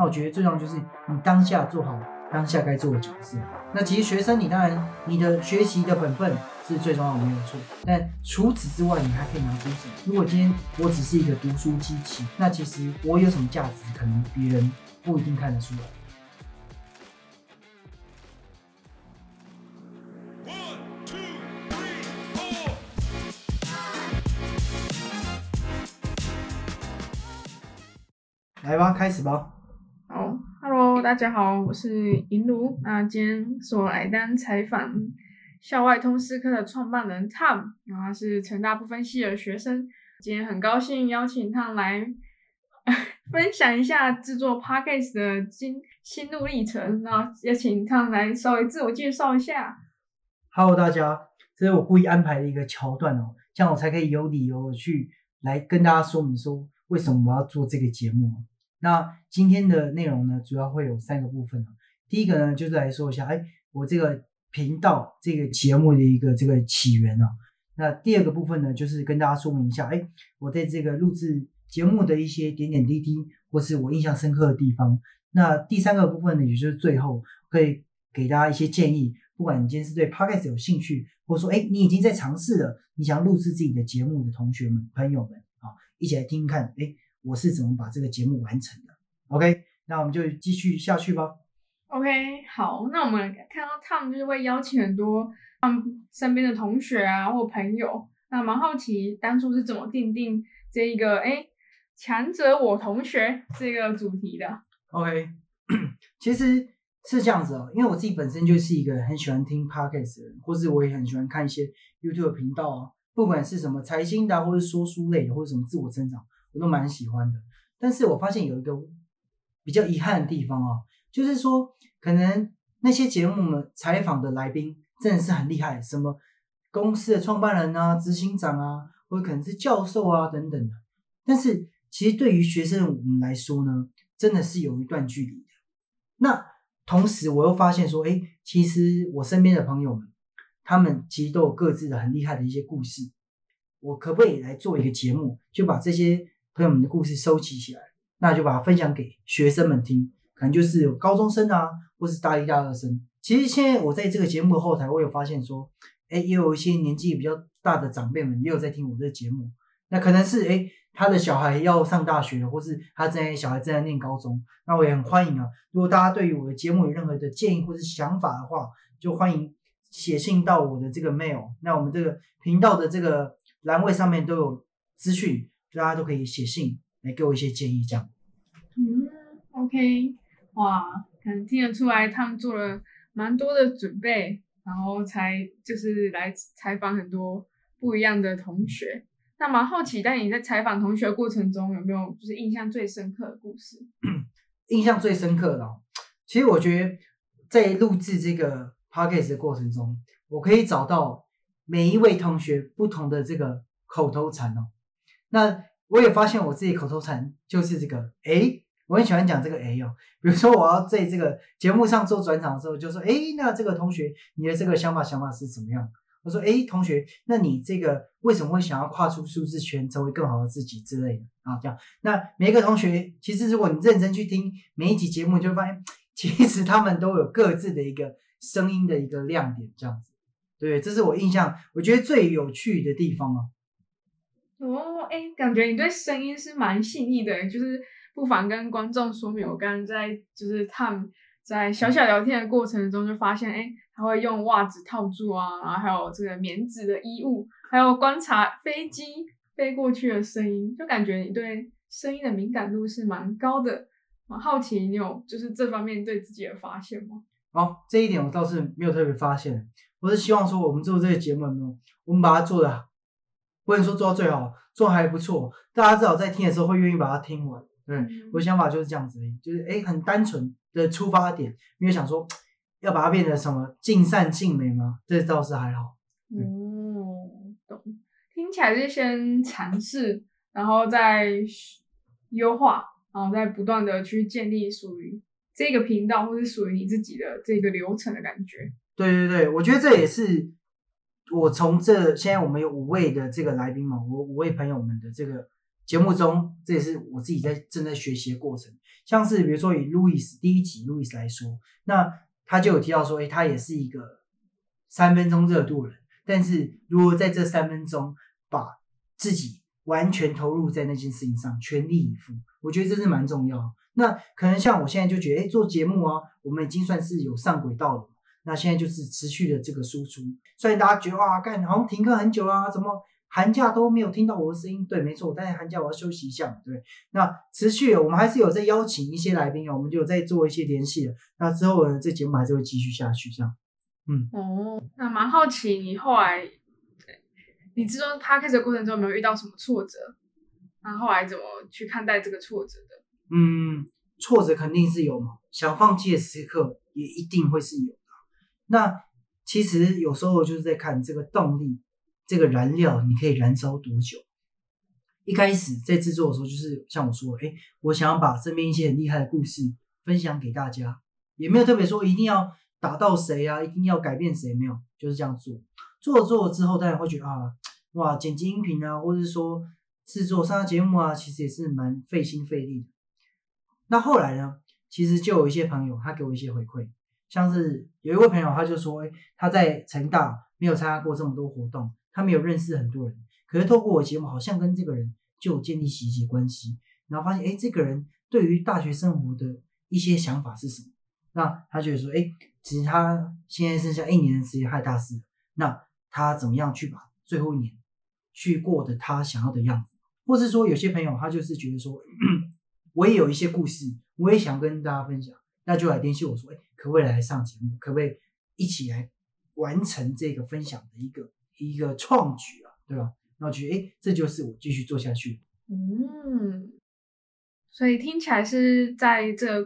那我觉得最重要就是你当下做好当下该做的角色。那其实学生，你当然你的学习的本分是最重要的，没有错。但除此之外，你还可以拿出什么？如果今天我只是一个读书机器，那其实我有什么价值，可能别人不一定看得出来。来吧，开始吧。好，Hello，大家好，我是银如。那今天是我来单采访校外通识科的创办人 Tom，然后是成大不分系的学生。今天很高兴邀请他来分享一下制作 Podcast 的心心路历程。那也请他来稍微自我介绍一下。Hello，大家，这是我故意安排的一个桥段哦，这样我才可以有理由去来跟大家说明说为什么我要做这个节目。那今天的内容呢，主要会有三个部分第一个呢，就是来说一下，哎，我这个频道这个节目的一个这个起源啊。那第二个部分呢，就是跟大家说明一下，哎，我在这个录制节目的一些点点滴滴，或是我印象深刻的地方。那第三个部分呢，也就是最后可以给大家一些建议，不管你今天是对 podcast 有兴趣，或者说，哎，你已经在尝试了，你想要录制自己的节目的同学们、朋友们啊，一起来听看，哎。我是怎么把这个节目完成的？OK，那我们就继续下去吧。OK，好，那我们看到 Tom 就是会邀请很多他们身边的同学啊或朋友，那蛮好奇当初是怎么定定这一个哎强者我同学这个主题的。OK，其实是这样子哦，因为我自己本身就是一个很喜欢听 Podcast 的人，或是我也很喜欢看一些 YouTube 频道啊，不管是什么财经的，或是说书类的，或者什么自我成长。我都蛮喜欢的，但是我发现有一个比较遗憾的地方啊，就是说可能那些节目们采访的来宾真的是很厉害，什么公司的创办人啊、执行长啊，或者可能是教授啊等等的，但是其实对于学生我们来说呢，真的是有一段距离的。那同时我又发现说，哎，其实我身边的朋友们，他们其实都有各自的很厉害的一些故事，我可不可以来做一个节目，就把这些。跟我们的故事收集起来，那就把它分享给学生们听，可能就是有高中生啊，或是大一、大二生。其实现在我在这个节目的后台，我有发现说，哎，也有一些年纪比较大的长辈们也有在听我这个节目。那可能是哎，他的小孩要上大学了，或是他正在小孩正在念高中。那我也很欢迎啊，如果大家对于我的节目有任何的建议或是想法的话，就欢迎写信到我的这个 mail。那我们这个频道的这个栏位上面都有资讯。大家都可以写信来给我一些建议，这样。嗯，OK，哇，可能听得出来他们做了蛮多的准备，然后才就是来采访很多不一样的同学。那蛮好奇，但你在采访同学过程中有没有就是印象最深刻的故事？印象最深刻的，其实我觉得在录制这个 podcast 的过程中，我可以找到每一位同学不同的这个口头禅哦。那我也发现我自己口头禅就是这个哎，我很喜欢讲这个哎哦。比如说我要在这个节目上做转场的时候，就说哎，那这个同学你的这个想法想法是怎么样？我说哎，同学，那你这个为什么会想要跨出舒适圈，成为更好的自己之类的啊？这样，那每一个同学其实如果你认真去听每一集节目，就会发现其实他们都有各自的一个声音的一个亮点，这样子。对，这是我印象我觉得最有趣的地方啊。哦，哎，感觉你对声音是蛮细腻的，就是不妨跟观众说明，我刚刚在就是他们在小小聊天的过程中就发现，哎，他会用袜子套住啊，然后还有这个棉质的衣物，还有观察飞机飞过去的声音，就感觉你对声音的敏感度是蛮高的。蛮好奇你有就是这方面对自己的发现吗？哦，这一点我倒是没有特别发现，我是希望说我们做这个节目，我们把它做的。不能说做到最好，做还不错，大家至少在听的时候会愿意把它听完。对，我的想法就是这样子，就是哎，很单纯的出发点，没有想说要把它变成什么尽善尽美吗？这倒是还好。哦，懂。听起来是先尝试，然后再优化，然后再不断的去建立属于这个频道或是属于你自己的这个流程的感觉。对对对，我觉得这也是。我从这现在我们有五位的这个来宾嘛，我五位朋友们的这个节目中，这也是我自己在正在学习的过程。像是比如说以路易斯第一集路易斯来说，那他就有提到说，诶，他也是一个三分钟热度人，但是如果在这三分钟把自己完全投入在那件事情上，全力以赴，我觉得这是蛮重要。那可能像我现在就觉得，哎，做节目啊，我们已经算是有上轨道了。那现在就是持续的这个输出，虽然大家觉得哇，干好像停课很久啊，怎么寒假都没有听到我的声音？对，没错，但是寒假我要休息一下，对。那持续，我们还是有在邀请一些来宾啊，我们就有在做一些联系了。那之后呢，这节目还是会继续下去，这样。嗯，哦，那蛮好奇你后来，你制作 p a c k a g e 的过程中有没有遇到什么挫折？那后来怎么去看待这个挫折的？嗯，挫折肯定是有嘛，想放弃的时刻也一定会是有。那其实有时候就是在看这个动力，这个燃料你可以燃烧多久。一开始在制作的时候，就是像我说，哎，我想要把身边一些很厉害的故事分享给大家，也没有特别说一定要打到谁啊，一定要改变谁，没有，就是这样做。做了做了之后，大家会觉得啊，哇，剪辑音频啊，或者是说制作上节目啊，其实也是蛮费心费力的。那后来呢，其实就有一些朋友他给我一些回馈。像是有一位朋友，他就说，哎，他在成大没有参加过这么多活动，他没有认识很多人，可是透过我节目，好像跟这个人就建立起一些关系，然后发现，哎，这个人对于大学生活的一些想法是什么？那他觉得说，哎，其实他现在剩下一年的时间还大四，那他怎么样去把最后一年去过的他想要的样子？或是说，有些朋友他就是觉得说，我也有一些故事，我也想跟大家分享。那就来联系我说，哎，可不可以来上节目？可不可以一起来完成这个分享的一个一个创举啊？对吧？那我觉得，哎，这就是我继续做下去。嗯，所以听起来是在这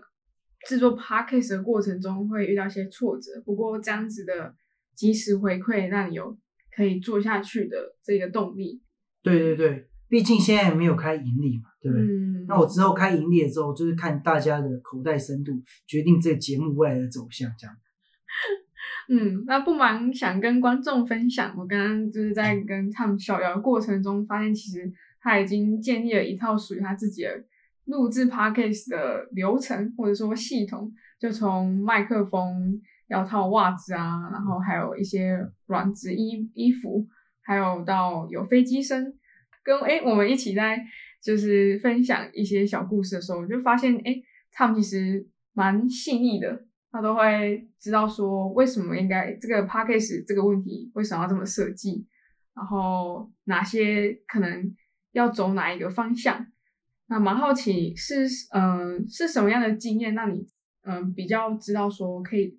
制作 podcast 的过程中会遇到一些挫折，不过这样子的及时回馈，让你有可以做下去的这个动力。对对对。毕竟现在没有开盈利嘛，对不对？那我之后开盈利了之后，就是看大家的口袋深度，决定这个节目未来的走向，这样。嗯，那不忙想跟观众分享，我刚刚就是在跟他们小聊的过程中，发现其实他已经建立了一套属于他自己的录制 podcast 的流程或者说系统，就从麦克风要套袜子啊，然后还有一些软质衣衣服，还有到有飞机声。跟哎，我们一起在就是分享一些小故事的时候，我就发现哎，他们其实蛮细腻的，他都会知道说为什么应该这个 p a c k a g e 这个问题为什么要这么设计，然后哪些可能要走哪一个方向。那蛮好奇是嗯是什么样的经验让你嗯比较知道说可以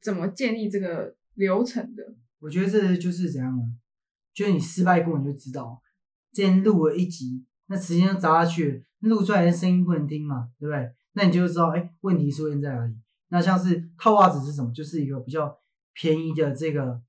怎么建立这个流程的？我觉得这就是怎样呢？就是你失败过你就知道。之前录了一集，那时间砸下去，录出来的声音不能听嘛，对不对？那你就知道，哎，问题出现在哪里？那像是套袜子是什么？就是一个比较便宜的这个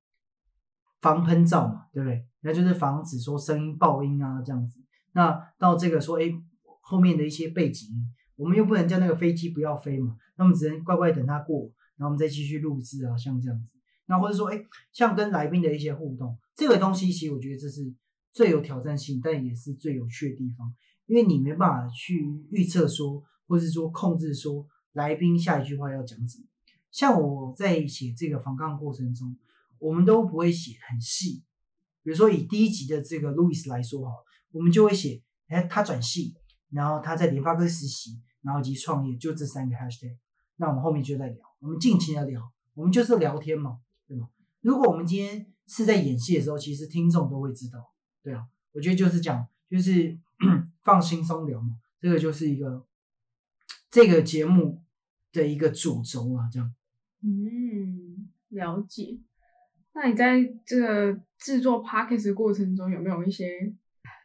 防喷罩嘛，对不对？那就是防止说声音爆音啊这样子。那到这个说，哎，后面的一些背景，我们又不能叫那个飞机不要飞嘛，那我们只能乖乖等它过，然后我们再继续录制啊，像这样子。那或者说，哎，像跟来宾的一些互动，这个东西其实我觉得这是。最有挑战性，但也是最有趣的地方，因为你没办法去预测说，或是说控制说来宾下一句话要讲什么。像我在写这个访谈过程中，我们都不会写很细。比如说以第一集的这个路易斯来说哈，我们就会写，哎，他转系，然后他在联发科实习，然后及创业，就这三个 hashtag。那我们后面就在聊，我们尽情的聊，我们就是聊天嘛，对吗？如果我们今天是在演戏的时候，其实听众都会知道。对啊，我觉得就是讲，就是 放轻松聊嘛，这个就是一个这个节目的一个主轴啊，这样。嗯，了解。那你在这个制作 podcast 过程中有没有一些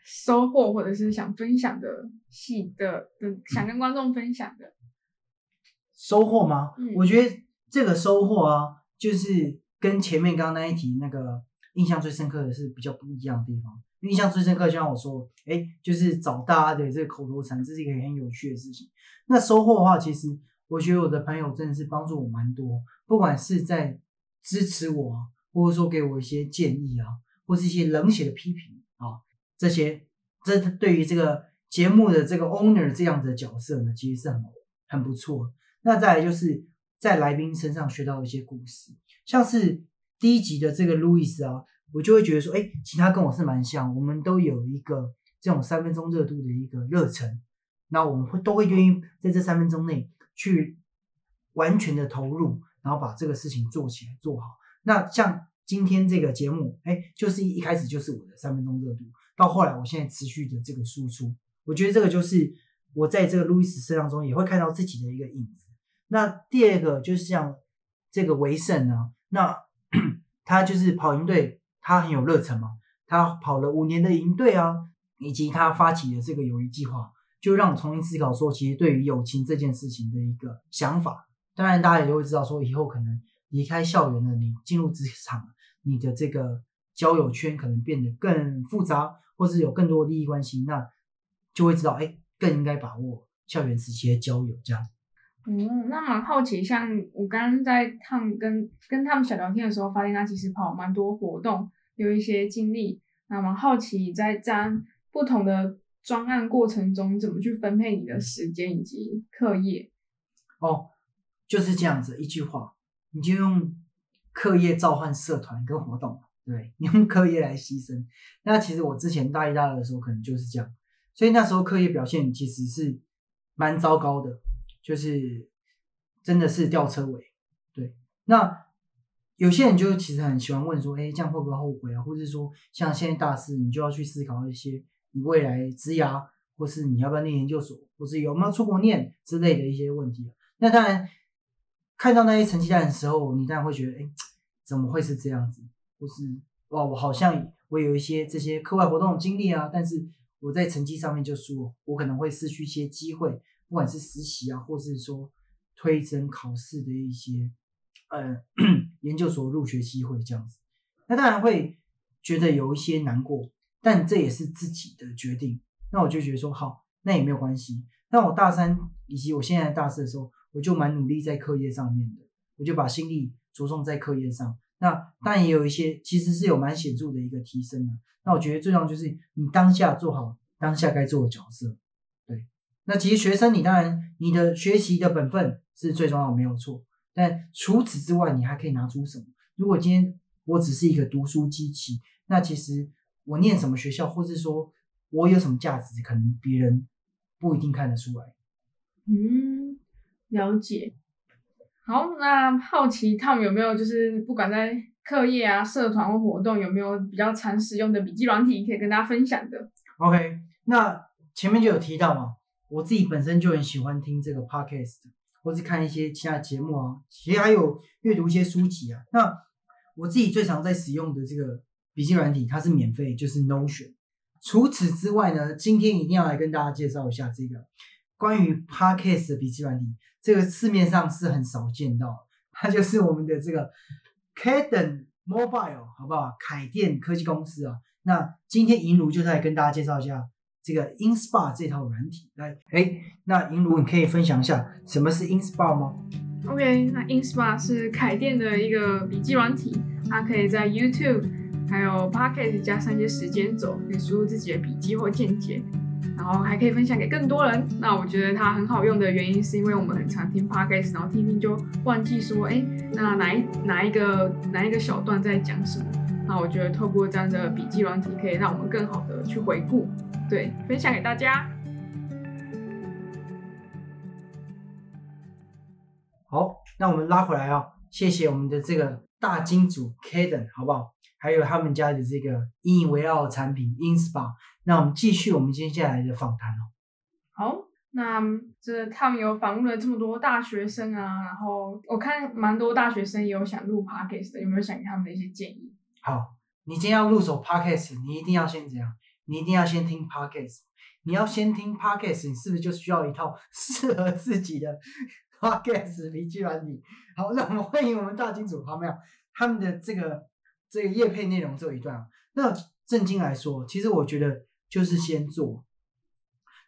收获，或者是想分享的戏的的，想跟观众分享的收获吗？我觉得这个收获啊，就是跟前面刚刚那一题那个印象最深刻的是比较不一样的地方。印象最深刻，就像我说，哎，就是找大家的这个口头禅，这是一个很有趣的事情。那收获的话，其实我觉得我的朋友真的是帮助我蛮多，不管是在支持我，或者说给我一些建议啊，或是一些冷血的批评啊，这些，这对于这个节目的这个 owner 这样的角色呢，其实是很很不错。那再来就是在来宾身上学到一些故事，像是第一集的这个路易斯啊，我就会觉得说，哎，其他跟我是蛮像，我们都有一个这种三分钟热度的一个热忱，那我们会都会愿意在这三分钟内去完全的投入，然后把这个事情做起来做好。那像今天这个节目，哎，就是一开始就是我的三分钟热度，到后来我现在持续的这个输出，我觉得这个就是我在这个路易斯身上中也会看到自己的一个影子。那第二个就是像这个维胜呢，那 他就是跑赢队，他很有热忱嘛，他跑了五年的营队啊，以及他发起的这个友谊计划，就让我重新思考说，其实对于友情这件事情的一个想法。当然，大家也会知道说，以后可能离开校园了，你进入职场。你的这个交友圈可能变得更复杂，或是有更多的利益关系，那就会知道，哎，更应该把握校园时期的交友这样。嗯，那蛮好奇，像我刚刚在他们跟跟他们小聊天的时候，发现他其实跑蛮多活动，有一些经历。那蛮好奇，在这样不同的专案过程中，怎么去分配你的时间以及课业？哦，就是这样子一句话，你就用。课业召唤社团跟活动，对，你用课业来牺牲。那其实我之前大一、大二的时候可能就是这样，所以那时候课业表现其实是蛮糟糕的，就是真的是吊车尾。对，那有些人就其实很喜欢问说，哎，这样会不会后悔啊？或者说，像现在大四，你就要去思考一些你未来职涯，或是你要不要念研究所，或是有没有出国念之类的一些问题。那当然。看到那些成绩单的时候，你当然会觉得，哎，怎么会是这样子？或是哇，我好像我有一些这些课外活动经历啊，但是我在成绩上面就输，我可能会失去一些机会，不管是实习啊，或是说推甄考试的一些呃 研究所入学机会这样子。那当然会觉得有一些难过，但这也是自己的决定。那我就觉得说，好，那也没有关系。那我大三以及我现在大四的时候。我就蛮努力在课业上面的，我就把心力着重在课业上。那但也有一些，其实是有蛮显著的一个提升的。那我觉得最重要就是你当下做好当下该做的角色。对，那其实学生你当然你的学习的本分是最重要没有错，但除此之外你还可以拿出什么？如果今天我只是一个读书机器，那其实我念什么学校，或是说我有什么价值，可能别人不一定看得出来。嗯。了解，好，那好奇他们有没有就是不管在课业啊、社团或活动，有没有比较常使用的笔记软体可以跟大家分享的？OK，那前面就有提到嘛，我自己本身就很喜欢听这个 podcast，或是看一些其他节目啊，其实还有阅读一些书籍啊。那我自己最常在使用的这个笔记软体，它是免费，就是 Notion。除此之外呢，今天一定要来跟大家介绍一下这个关于 podcast 的笔记软体。这个市面上是很少见到，它就是我们的这个 Caden Mobile，好不好？凯电科技公司啊。那今天银如就是来跟大家介绍一下这个 InSpa 这套软体。来，哎，那银如你可以分享一下什么是 InSpa 吗？OK，那 InSpa 是凯电的一个笔记软体，它可以在 YouTube 还有 Pocket 加上一些时间轴，可以输入自己的笔记或见解。然后还可以分享给更多人。那我觉得它很好用的原因，是因为我们很常听 podcast，然后听听就忘记说，哎，那哪一哪一个哪一个小段在讲什么？那我觉得透过这样的笔记软体，可以让我们更好的去回顾，对，分享给大家。好，那我们拉回来啊，谢谢我们的这个大金主 Kaden，好不好？还有他们家的这个引以为傲的产品 InSpa。那我们继续我们接下来的访谈哦。好，那这他们有访问了这么多大学生啊，然后我看蛮多大学生也有想录 podcast 的，有没有想给他们的一些建议？好，你今天要入手 podcast，你一定要先怎样？你一定要先听 podcast，你要先听 podcast，你是不是就需要一套适合自己的 podcast 笔记软体？好，那我们欢迎我们大金主，好没有？他们的这个这个叶配内容只有一段，那正经来说，其实我觉得。就是先做，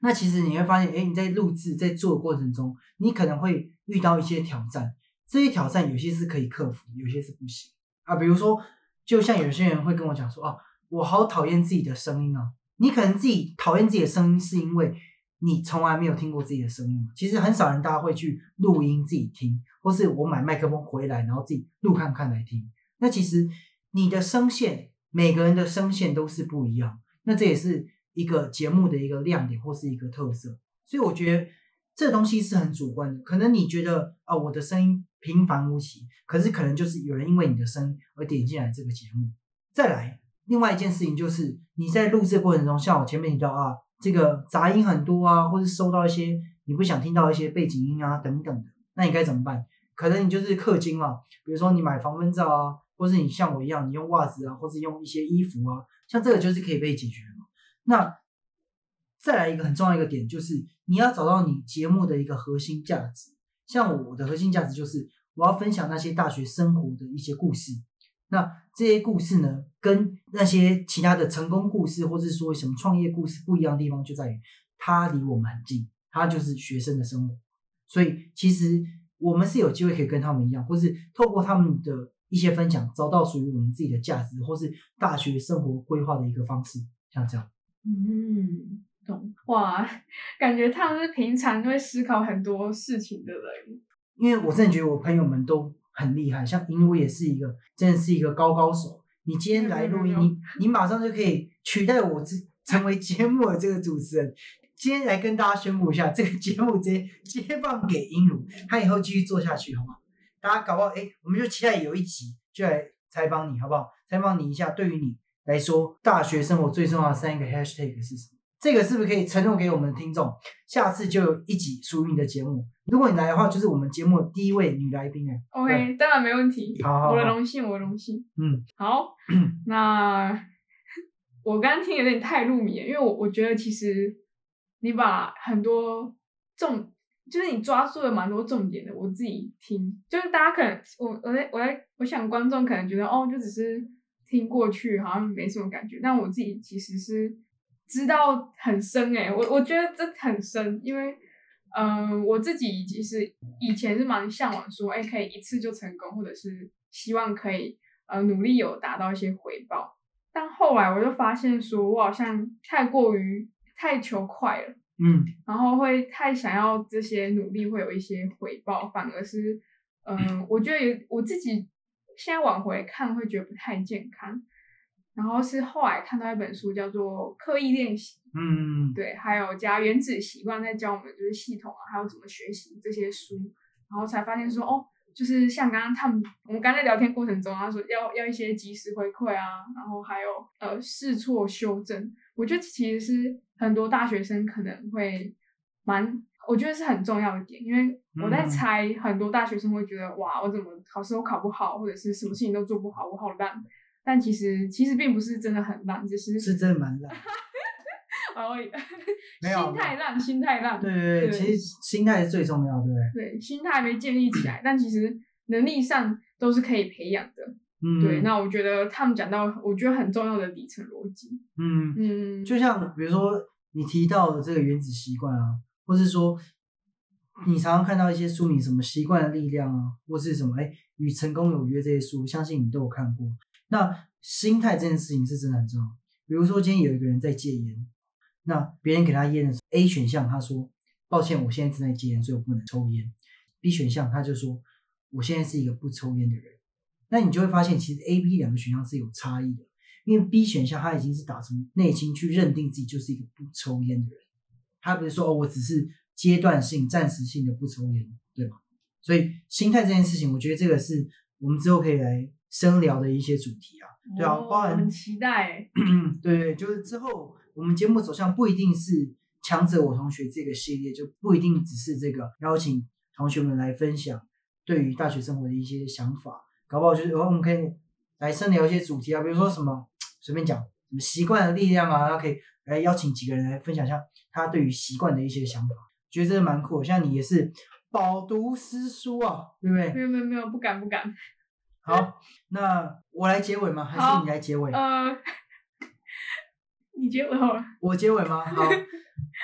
那其实你会发现，哎，你在录制在做的过程中，你可能会遇到一些挑战。这些挑战有些是可以克服，有些是不行啊。比如说，就像有些人会跟我讲说，啊，我好讨厌自己的声音啊，你可能自己讨厌自己的声音，是因为你从来没有听过自己的声音。其实很少人大家会去录音自己听，或是我买麦克风回来，然后自己录看看来听。那其实你的声线，每个人的声线都是不一样。那这也是一个节目的一个亮点或是一个特色。所以我觉得这东西是很主观的。可能你觉得啊，我的声音平凡无奇，可是可能就是有人因为你的声音而点进来这个节目。再来，另外一件事情就是你在录制过程中，像我前面提到啊，这个杂音很多啊，或是收到一些你不想听到一些背景音啊等等的，那你该怎么办？可能你就是氪金嘛，比如说你买防蚊罩啊，或是你像我一样，你用袜子啊，或是用一些衣服啊，像这个就是可以被解决嘛。那再来一个很重要一个点，就是你要找到你节目的一个核心价值。像我的核心价值就是我要分享那些大学生活的一些故事。那这些故事呢，跟那些其他的成功故事，或是说什么创业故事不一样的地方，就在于它离我们很近，它就是学生的生活。所以其实我们是有机会可以跟他们一样，或是透过他们的一些分享，找到属于我们自己的价值，或是大学生活规划的一个方式，像这样。嗯，懂哇，感觉他们是平常会思考很多事情的人。因为我真的觉得我朋友们都。很厉害，像因为我也是一个，真的是一个高高手。你今天来录音，你你马上就可以取代我，之成为节目的这个主持人。今天来跟大家宣布一下，这个节目直接接棒给英儒，他以后继续做下去，好吗？大家搞不好，哎，我们就期待有一集就来采访你，好不好？采访你一下，对于你来说，大学生活最重要的三个 hashtag 是什么？这个是不是可以承诺给我们的听众？下次就有一集属于你的节目。如果你来的话，就是我们节目第一位女来宾哎。OK，当然没问题。好，我的荣幸，我的荣幸。嗯，好。那我刚刚听有点太入迷了，因为我我觉得其实你把很多重，就是你抓住了蛮多重点的。我自己听，就是大家可能我我在我在我想观众可能觉得哦，就只是听过去，好像没什么感觉。但我自己其实是。知道很深哎，我我觉得这很深，因为，嗯，我自己其实以前是蛮向往说，哎，可以一次就成功，或者是希望可以呃努力有达到一些回报。但后来我就发现说，我好像太过于太求快了，嗯，然后会太想要这些努力会有一些回报，反而是，嗯，我觉得我自己现在往回看会觉得不太健康。然后是后来看到一本书，叫做《刻意练习》，嗯，对，还有加原子习惯在教我们就是系统啊，还有怎么学习这些书，然后才发现说，哦，就是像刚刚他们我们刚在聊天过程中，他说要要一些及时回馈啊，然后还有呃试错修正，我觉得其实是很多大学生可能会蛮，我觉得是很重要的点，因为我在猜很多大学生会觉得，哇，我怎么考试都考不好，或者是什么事情都做不好，我好烂。但其实其实并不是真的很烂，只是是真的蛮烂。哦，没有，心态烂，心态烂。对对对，其实心态是最重要，对不对？对，心态还没建立起来，但其实能力上都是可以培养的。嗯，对。那我觉得他们讲到，我觉得很重要的底层逻辑。嗯嗯，就像比如说你提到的这个原子习惯啊，或是说你常常看到一些书名，什么习惯的力量啊，或是什么哎与成功有约这些书，相信你都有看过。那心态这件事情是真的很重要。比如说，今天有一个人在戒烟，那别人给他烟的时候，A 选项他说：“抱歉，我现在正在戒烟，所以我不能抽烟。”B 选项他就说：“我现在是一个不抽烟的人。”那你就会发现，其实 A、B 两个选项是有差异的。因为 B 选项他已经是打从内心去认定自己就是一个不抽烟的人，他不是说哦，我只是阶段性、暂时性的不抽烟，对吧？所以心态这件事情，我觉得这个是我们之后可以来。深聊的一些主题啊，对啊，包含很期待。对 对，就是之后我们节目走向不一定是强者我同学这个系列，就不一定只是这个邀请同学们来分享对于大学生活的一些想法，搞不好就是我们可以来深聊一些主题啊，比如说什么随便讲什么习惯的力量啊，然后可以来邀请几个人来分享一下他对于习惯的一些想法，觉得真的蛮酷。像你也是饱读诗书啊，对不对？没有没有没有，不敢不敢。好，那我来结尾吗？还是你来结尾？呃，你结尾好了。我结尾吗？好，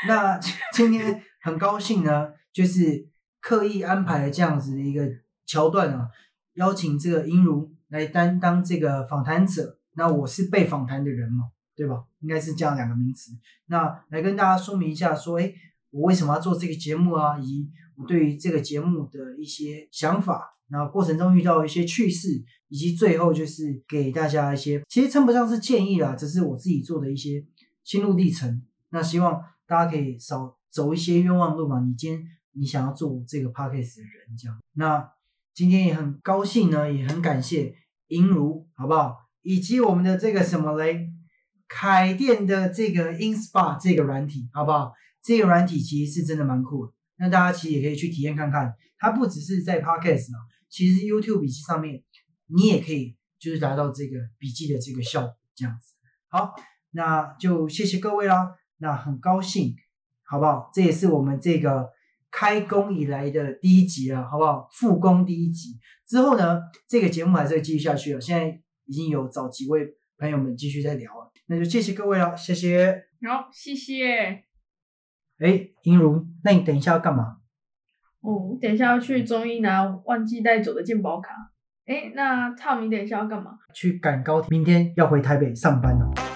那今天很高兴呢，就是刻意安排了这样子的一个桥段啊，邀请这个英如来担当这个访谈者。那我是被访谈的人嘛，对对吧？应该是这样两个名词。那来跟大家说明一下，说，哎，我为什么要做这个节目啊？以及我对于这个节目的一些想法，那过程中遇到一些趣事，以及最后就是给大家一些，其实称不上是建议啦，只是我自己做的一些心路历程。那希望大家可以少走一些冤枉路嘛。你今天你想要做这个 podcast 的人，这样。那今天也很高兴呢，也很感谢银如，好不好？以及我们的这个什么嘞？凯电的这个 InSpa 这个软体，好不好？这个软体其实是真的蛮酷的，那大家其实也可以去体验看看。它不只是在 Podcast 啊，其实 YouTube 笔记上面你也可以就是达到这个笔记的这个效果，这样子。好，那就谢谢各位啦。那很高兴，好不好？这也是我们这个开工以来的第一集了，好不好？复工第一集之后呢，这个节目还是会继续下去了。现在已经有找几位朋友们继续在聊了。那就谢谢各位了，谢谢。好，谢谢。哎，银如，那你等一下要干嘛？哦，等一下要去中医拿忘记带走的健保卡。哎，那 Tom，你等一下要干嘛？去赶高铁，明天要回台北上班了。